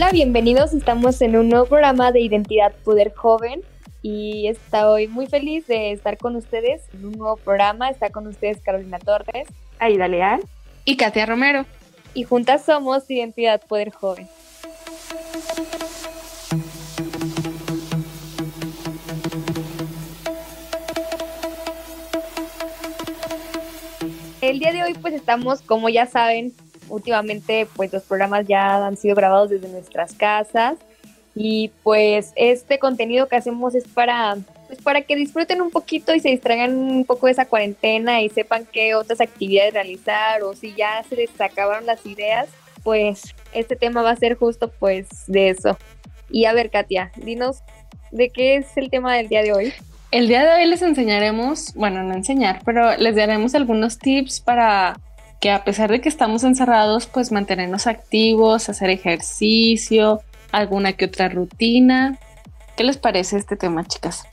Hola, bienvenidos. Estamos en un nuevo programa de Identidad Poder Joven y estoy muy feliz de estar con ustedes en un nuevo programa. Está con ustedes Carolina Torres, Aida Leal y Katia Romero. Y juntas somos Identidad Poder Joven. El día de hoy pues estamos, como ya saben, últimamente pues los programas ya han sido grabados desde nuestras casas y pues este contenido que hacemos es para pues para que disfruten un poquito y se distraigan un poco de esa cuarentena y sepan qué otras actividades realizar o si ya se les acabaron las ideas, pues este tema va a ser justo pues de eso. Y a ver, Katia, dinos de qué es el tema del día de hoy. El día de hoy les enseñaremos, bueno, no enseñar, pero les daremos algunos tips para que a pesar de que estamos encerrados, pues mantenernos activos, hacer ejercicio, alguna que otra rutina. ¿Qué les parece este tema, chicas?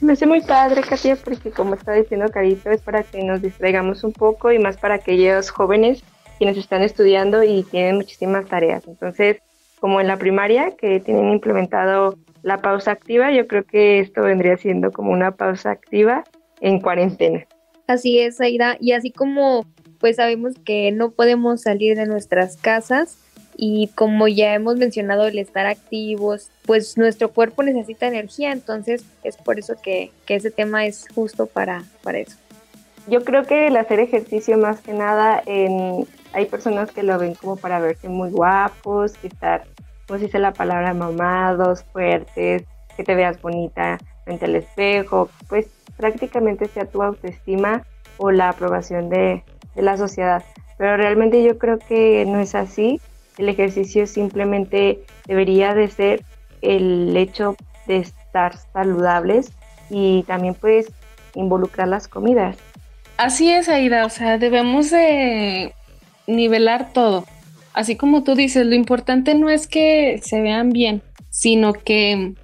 me hace muy padre, Katia, porque como está diciendo Carito, es para que nos distraigamos un poco y más para aquellos jóvenes quienes están estudiando y tienen muchísimas tareas. Entonces, como en la primaria, que tienen implementado la pausa activa, yo creo que esto vendría siendo como una pausa activa en cuarentena. Así es, Aida. Y así como pues sabemos que no podemos salir de nuestras casas y como ya hemos mencionado el estar activos, pues nuestro cuerpo necesita energía, entonces es por eso que, ese tema es justo para, para eso. Yo creo que el hacer ejercicio más que nada, en, hay personas que lo ven como para verse muy guapos, que estar, como se dice la palabra, mamados, fuertes, que te veas bonita frente al espejo, pues prácticamente sea tu autoestima o la aprobación de, de la sociedad. Pero realmente yo creo que no es así. El ejercicio simplemente debería de ser el hecho de estar saludables y también puedes involucrar las comidas. Así es, Aida, o sea, debemos de nivelar todo. Así como tú dices, lo importante no es que se vean bien, sino que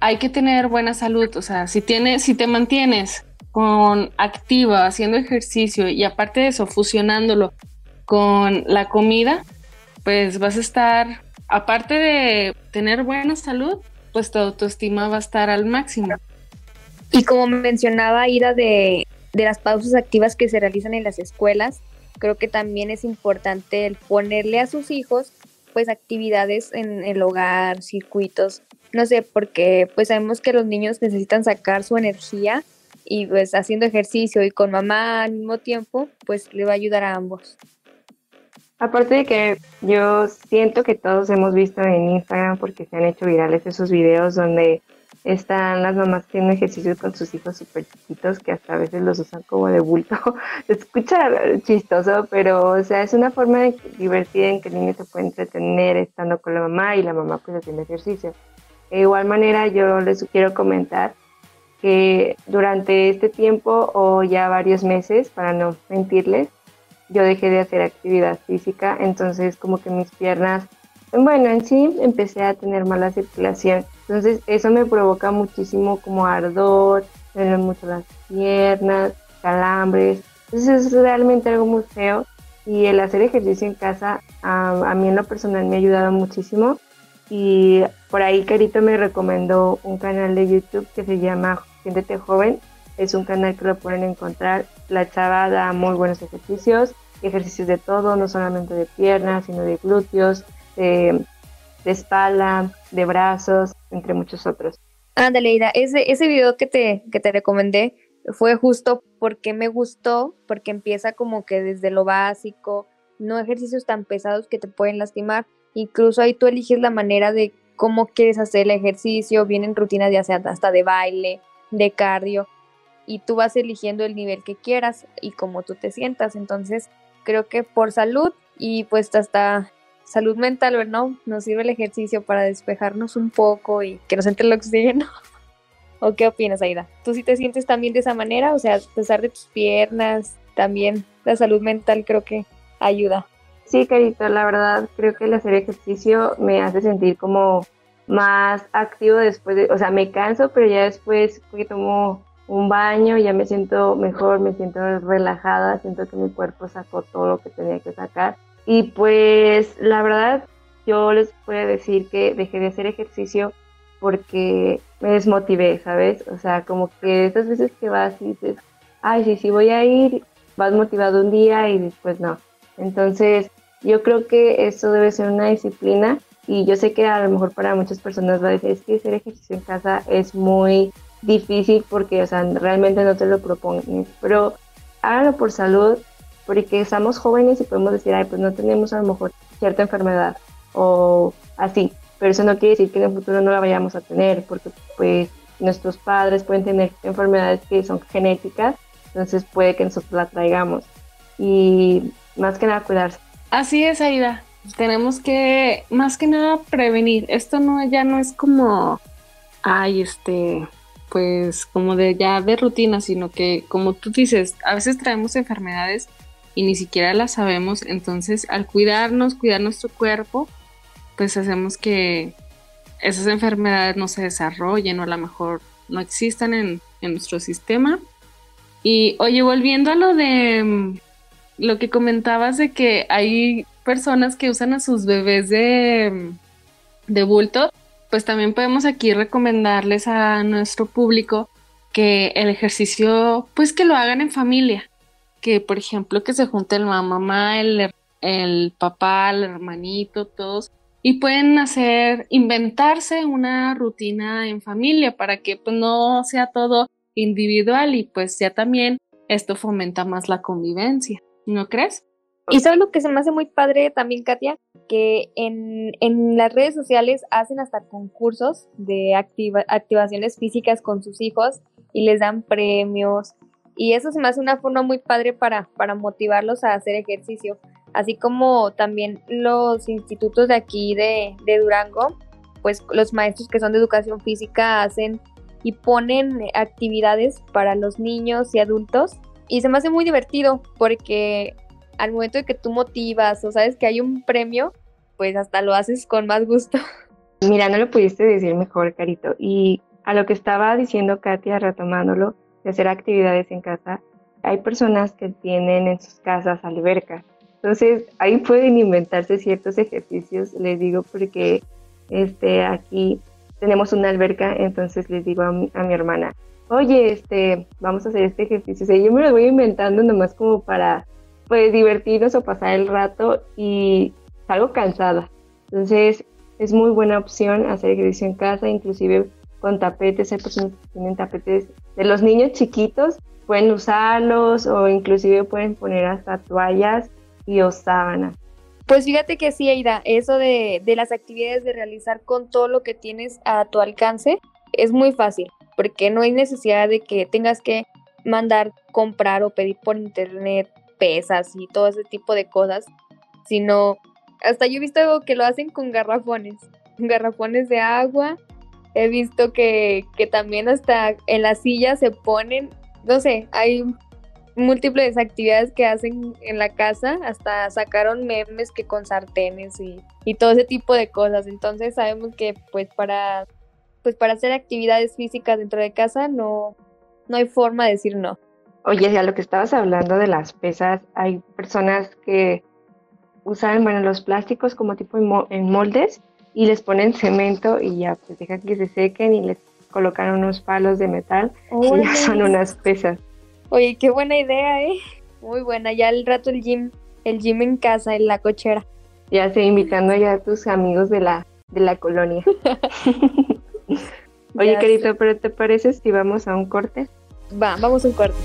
hay que tener buena salud, o sea, si tienes si te mantienes con activa, haciendo ejercicio y aparte de eso, fusionándolo con la comida, pues vas a estar, aparte de tener buena salud, pues tu autoestima va a estar al máximo. Y como mencionaba Ida de, de las pausas activas que se realizan en las escuelas, creo que también es importante el ponerle a sus hijos pues actividades en el hogar, circuitos, no sé, porque pues sabemos que los niños necesitan sacar su energía y pues haciendo ejercicio y con mamá al mismo tiempo, pues le va a ayudar a ambos. Aparte de que yo siento que todos hemos visto en Instagram porque se han hecho virales esos videos donde están las mamás haciendo ejercicio con sus hijos súper chiquitos que hasta a veces los usan como de bulto. Se escucha chistoso, pero o sea, es una forma de divertida en que el niño se puede entretener estando con la mamá y la mamá pues haciendo ejercicio. De igual manera yo les quiero comentar que durante este tiempo o ya varios meses, para no mentirles, yo dejé de hacer actividad física, entonces como que mis piernas, bueno, en sí empecé a tener mala circulación, entonces eso me provoca muchísimo como ardor, me mucho las piernas, calambres, entonces es realmente algo muy feo. Y el hacer ejercicio en casa a, a mí en lo personal me ha ayudado muchísimo. Y por ahí Carito me recomendó un canal de YouTube que se llama Siéntete Joven. Es un canal que lo pueden encontrar. La chava da muy buenos ejercicios, ejercicios de todo, no solamente de piernas, sino de glúteos, de, espalda, de brazos, entre muchos otros. Ándale, Ida, ese, ese video que te, que te recomendé fue justo porque me gustó, porque empieza como que desde lo básico, no ejercicios tan pesados que te pueden lastimar, incluso ahí tú eliges la manera de cómo quieres hacer el ejercicio, vienen rutinas ya sea hasta de baile, de cardio y tú vas eligiendo el nivel que quieras y cómo tú te sientas. Entonces, creo que por salud y pues hasta salud mental, ¿no? Nos sirve el ejercicio para despejarnos un poco y que nos entre el oxígeno. ¿O qué opinas, Aida? ¿Tú sí te sientes también de esa manera? O sea, a pesar de tus piernas, también la salud mental creo que ayuda. Sí, Carito, la verdad creo que el hacer ejercicio me hace sentir como más activo después de, o sea, me canso, pero ya después que tomo un baño ya me siento mejor, me siento relajada, siento que mi cuerpo sacó todo lo que tenía que sacar. Y pues la verdad, yo les puedo decir que dejé de hacer ejercicio porque me desmotivé, ¿sabes? O sea, como que esas veces que vas y dices, ay, sí, sí voy a ir, vas motivado un día y después no. Entonces, yo creo que eso debe ser una disciplina y yo sé que a lo mejor para muchas personas va a decir, es que hacer ejercicio en casa es muy difícil porque, o sea, realmente no te lo propones, pero háganlo por salud, porque estamos jóvenes y podemos decir, ay, pues no tenemos a lo mejor cierta enfermedad o así, pero eso no quiere decir que en el futuro no la vayamos a tener, porque pues nuestros padres pueden tener enfermedades que son genéticas, entonces puede que nosotros la traigamos. Y más que nada cuidarse. Así es, Aida. Tenemos que, más que nada, prevenir. Esto no ya no es como, ay, este, pues como de ya de rutina, sino que como tú dices, a veces traemos enfermedades y ni siquiera las sabemos, entonces al cuidarnos, cuidar nuestro cuerpo, pues hacemos que esas enfermedades no se desarrollen o a lo mejor no existan en, en nuestro sistema. Y oye, volviendo a lo de mm, lo que comentabas de que hay personas que usan a sus bebés de, de bulto, pues también podemos aquí recomendarles a nuestro público que el ejercicio, pues que lo hagan en familia, que por ejemplo que se junte el mamá, el, el papá, el hermanito, todos, y pueden hacer, inventarse una rutina en familia para que pues, no sea todo individual y pues ya también esto fomenta más la convivencia, ¿no crees? Y sabes lo que se me hace muy padre también, Katia, que en, en las redes sociales hacen hasta concursos de activaciones físicas con sus hijos y les dan premios. Y eso se me hace una forma muy padre para, para motivarlos a hacer ejercicio. Así como también los institutos de aquí de, de Durango, pues los maestros que son de educación física hacen y ponen actividades para los niños y adultos. Y se me hace muy divertido porque al momento de que tú motivas o sabes que hay un premio, pues hasta lo haces con más gusto. Mira, no lo pudiste decir mejor, Carito. Y a lo que estaba diciendo Katia, retomándolo, de hacer actividades en casa, hay personas que tienen en sus casas albercas. Entonces, ahí pueden inventarse ciertos ejercicios, les digo, porque este, aquí tenemos una alberca, entonces les digo a mi, hermana, oye, este, vamos a hacer este ejercicio. O sea, yo me lo voy inventando nomás como para pues divertirnos o pasar el rato y salgo cansada. Entonces es muy buena opción hacer ejercicio en casa, inclusive con tapetes, hay personas que tienen tapetes de los niños chiquitos, pueden usarlos o inclusive pueden poner hasta toallas y o sábanas. Pues fíjate que sí, Aida, eso de, de las actividades de realizar con todo lo que tienes a tu alcance es muy fácil, porque no hay necesidad de que tengas que mandar comprar o pedir por internet pesas y todo ese tipo de cosas, sino hasta yo he visto que lo hacen con garrafones, garrafones de agua. He visto que, que también hasta en la silla se ponen, no sé, hay múltiples actividades que hacen en la casa, hasta sacaron memes que con sartenes y, y, todo ese tipo de cosas. Entonces sabemos que pues para pues para hacer actividades físicas dentro de casa no, no hay forma de decir no. Oye, a lo que estabas hablando de las pesas, hay personas que usan, bueno, los plásticos como tipo en moldes y les ponen cemento y ya, pues dejan que se sequen y les colocan unos palos de metal y ya son unas pesas. Oye, qué buena idea, ¿eh? Muy buena. Ya el rato el gym, el gym en casa, en la cochera. Ya sé, invitando ya a tus amigos de la, de la colonia. Oye, querido, pero ¿te parece si vamos a un corte? Va, vamos a un corte.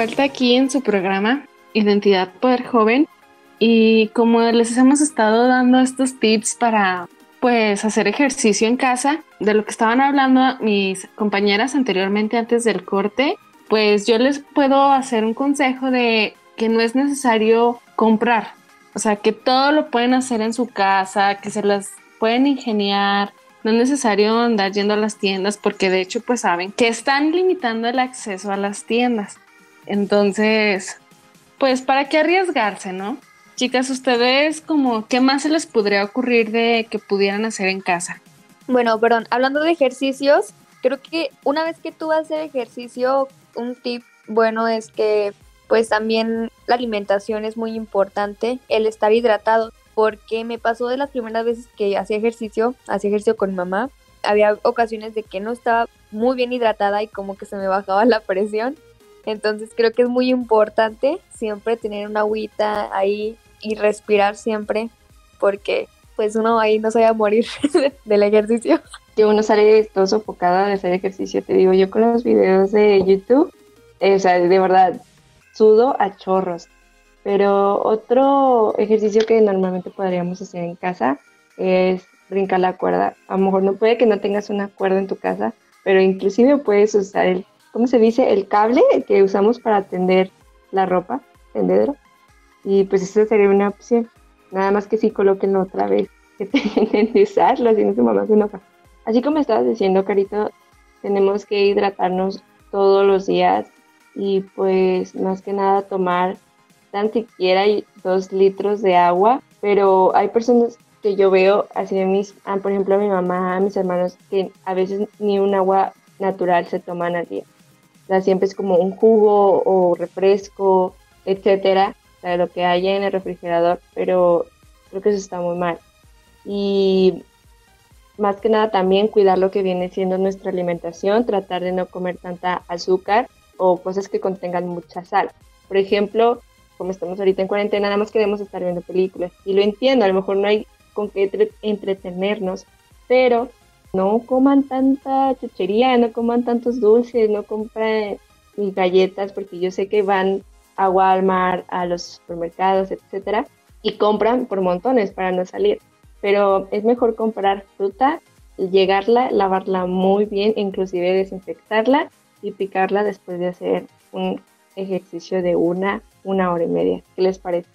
Vuelta aquí en su programa Identidad Poder Joven y como les hemos estado dando estos tips para pues hacer ejercicio en casa, de lo que estaban hablando mis compañeras anteriormente antes del corte, pues yo les puedo hacer un consejo de que no es necesario comprar, o sea, que todo lo pueden hacer en su casa, que se las pueden ingeniar, no es necesario andar yendo a las tiendas porque de hecho pues saben que están limitando el acceso a las tiendas. Entonces, pues para qué arriesgarse, ¿no? Chicas, ustedes como, ¿qué más se les podría ocurrir de que pudieran hacer en casa? Bueno, perdón, hablando de ejercicios, creo que una vez que tú hacer ejercicio, un tip bueno es que pues también la alimentación es muy importante, el estar hidratado, porque me pasó de las primeras veces que hacía ejercicio, hacía ejercicio con mamá, había ocasiones de que no estaba muy bien hidratada y como que se me bajaba la presión. Entonces creo que es muy importante siempre tener una agüita ahí y respirar siempre porque pues uno ahí no se va a morir del ejercicio. Que uno sale todo sofocado de hacer ejercicio, te digo, yo con los videos de YouTube, eh, o sea, de verdad, sudo a chorros. Pero otro ejercicio que normalmente podríamos hacer en casa es brincar la cuerda. A lo mejor no puede que no tengas una cuerda en tu casa, pero inclusive puedes usar el, ¿cómo se dice? El cable que usamos para tender la ropa, tendedero. Y pues eso sería una opción. Nada más que si coloquen otra vez que tienen de usarlo, si no su mamá se enoja. Así como estabas diciendo, Carito, tenemos que hidratarnos todos los días y pues más que nada tomar tan siquiera dos litros de agua, pero hay personas que yo veo, así de mis, ah, por ejemplo a mi mamá, a mis hermanos, que a veces ni un agua natural se toman al día. O sea, siempre es como un jugo o refresco, etcétera de lo que hay en el refrigerador, pero creo que eso está muy mal. Y más que nada también cuidar lo que viene siendo nuestra alimentación, tratar de no comer tanta azúcar o cosas que contengan mucha sal. Por ejemplo, como estamos ahorita en cuarentena, nada más queremos estar viendo películas. Y lo entiendo, a lo mejor no hay con qué entretenernos, pero no coman tanta chuchería, no coman tantos dulces, no compren galletas, porque yo sé que van a Walmart, a los supermercados, etcétera, y compran por montones para no salir. Pero es mejor comprar fruta, llegarla, lavarla muy bien, inclusive desinfectarla y picarla después de hacer un ejercicio de una, una hora y media. ¿Qué les parece?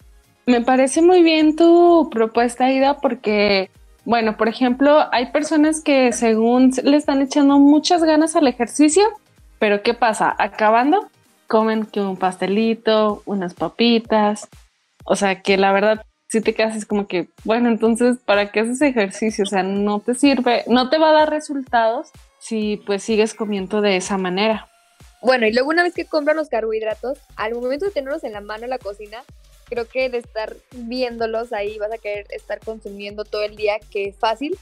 Me parece muy bien tu propuesta, Ida, porque, bueno, por ejemplo, hay personas que según le están echando muchas ganas al ejercicio, pero ¿qué pasa? Acabando, comen que un pastelito, unas papitas, o sea que la verdad si te quedas es como que, bueno, entonces, ¿para qué haces ejercicio? O sea, no te sirve, no te va a dar resultados si pues sigues comiendo de esa manera. Bueno, y luego una vez que compran los carbohidratos, al momento de tenerlos en la mano en la cocina, creo que de estar viéndolos ahí vas a querer estar consumiendo todo el día, que fácil,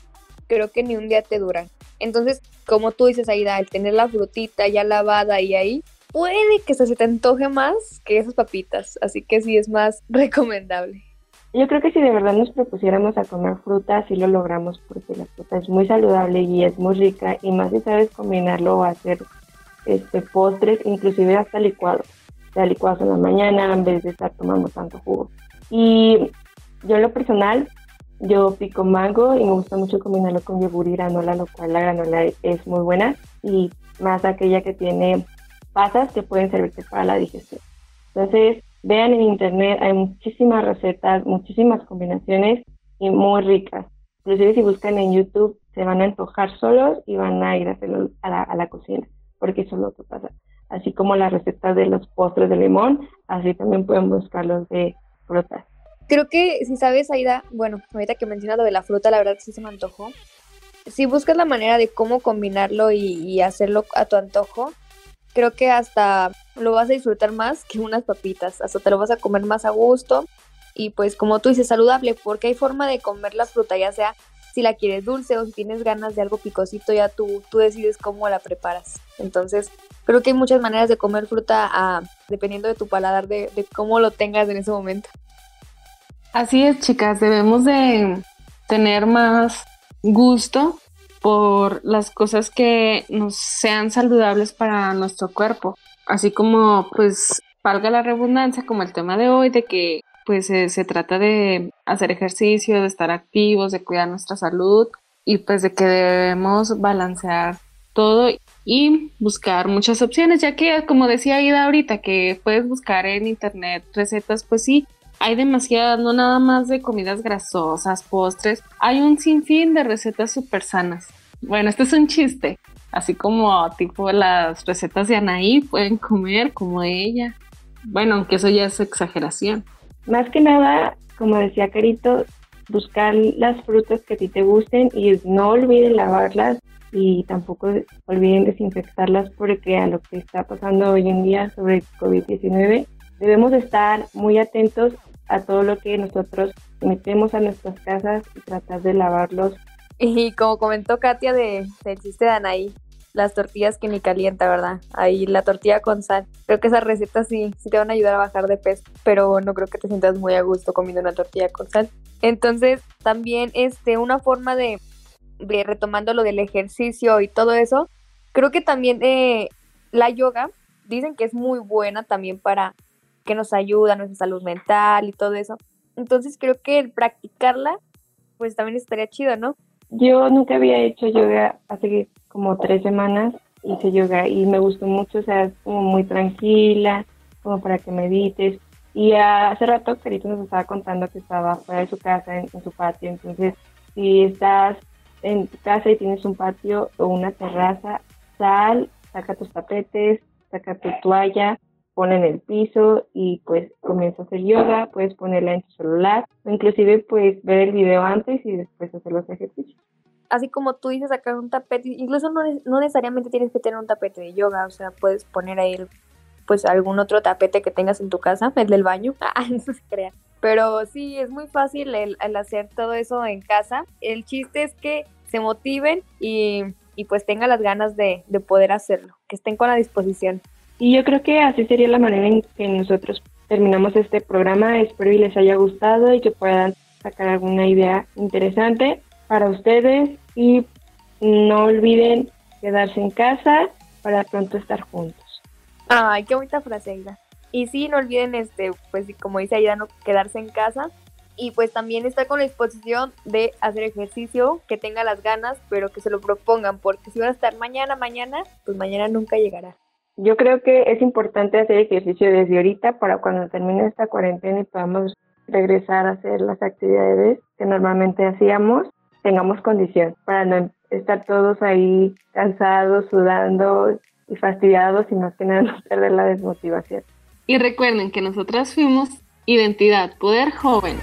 creo que ni un día te duran. Entonces, como tú dices, Aida, el tener la frutita ya lavada y ahí, puede que se te antoje más que esas papitas, así que sí es más recomendable. Yo creo que si de verdad nos propusiéramos a comer fruta, sí lo logramos, porque la fruta es muy saludable y es muy rica, y más si sabes combinarlo o hacer este, postres, inclusive hasta licuados. Sea, licuados en la mañana en vez de estar tomando tanto jugo. Y yo en lo personal, yo pico mango y me gusta mucho combinarlo con yogur y granola, lo cual la granola es muy buena y más aquella que tiene pasas que pueden servirte para la digestión. Entonces, vean en internet, hay muchísimas recetas, muchísimas combinaciones y muy ricas. Inclusive si buscan en YouTube, se van a antojar solos y van a ir a hacerlo a la, a la cocina, porque eso es lo que pasa. Así como las recetas de los postres de limón, así también pueden buscar los de frutas. Creo que si sabes, Aida, bueno, ahorita que mencionas lo de la fruta, la verdad sí se me antojó. Si buscas la manera de cómo combinarlo y, y hacerlo a tu antojo, creo que hasta lo vas a disfrutar más que unas papitas, hasta te lo vas a comer más a gusto y pues como tú dices, saludable, porque hay forma de comer la fruta, ya sea si la quieres dulce o si tienes ganas de algo picosito, ya tú, tú decides cómo la preparas. Entonces, creo que hay muchas maneras de comer fruta ah, dependiendo de tu paladar, de, de cómo lo tengas en ese momento. Así es, chicas, debemos de tener más gusto por las cosas que nos sean saludables para nuestro cuerpo. así como pues valga la redundancia como el tema de hoy de que pues se trata de hacer ejercicio, de estar activos, de cuidar nuestra salud y pues de que debemos balancear todo y buscar muchas opciones, ya que como decía Ida ahorita, que puedes buscar en internet recetas, pues sí, hay demasiadas, no nada más de comidas grasosas, postres, hay un sinfín de recetas súper sanas. Bueno, este es un chiste, así como tipo las recetas de Anaí pueden comer como ella. Bueno, aunque eso ya es exageración. Más que nada, como decía Carito, buscar las frutas que a ti te gusten y no olviden lavarlas y tampoco olviden desinfectarlas porque a lo que está pasando hoy en día sobre el COVID-19 debemos estar muy atentos a todo lo que nosotros metemos a nuestras casas y tratar de lavarlos. Y como comentó Katia de, del chiste de Anaí, las tortillas que ni calienta, ¿verdad? Ahí la tortilla con sal. Creo que esas recetas sí, sí te van a ayudar a bajar de peso, pero no creo que te sientas muy a gusto comiendo una tortilla con sal. Entonces, también este, una forma de, de retomando lo del ejercicio y todo eso, creo que también eh, la yoga, dicen que es muy buena también para que nos ayuda a nuestra salud mental y todo eso. Entonces creo que practicarla, pues también estaría chido, ¿no? Yo nunca había hecho yoga hace como tres semanas, hice yoga y me gustó mucho, o sea, es como muy tranquila, como para que medites. Y hace rato Carito nos estaba contando que estaba fuera de su casa, en, su patio, entonces si estás en tu casa y tienes un patio o una terraza, sal, saca tus tapetes, saca tu toalla, pon en el piso y pues comienza a hacer yoga, puedes ponerla en tu celular o inclusive pues ver el video antes y después hacer los ejercicios. Así como tú dices sacar un tapete, incluso no, no necesariamente tienes que tener un tapete de yoga, o sea, puedes poner ahí pues algún otro tapete que tengas en tu casa, el del baño, ah, no se crea. Pero sí, es muy fácil el, hacer todo eso en casa. El chiste es que se motiven y, y pues tengan las ganas de, de poder hacerlo, que estén con la disposición. Y yo creo que así sería la manera en que nosotros terminamos este programa. Espero y les haya gustado y que puedan sacar alguna idea interesante para ustedes y no olviden quedarse en casa para pronto estar juntos. Ay, qué bonita frase, Aida. Y sí, no olviden, este, pues como dice Aida, quedarse en casa y pues también estar con la disposición de hacer ejercicio, que tenga las ganas, pero que se lo propongan, porque si van a estar mañana, mañana, pues mañana nunca llegará. Yo creo que es importante hacer ejercicio desde ahorita para cuando termine esta cuarentena y podamos regresar a hacer las actividades que normalmente hacíamos, tengamos condición para no estar todos ahí cansados, sudando y fastidiados y más que nada no perder la desmotivación. Y recuerden que nosotras fuimos Identidad Poder Joven.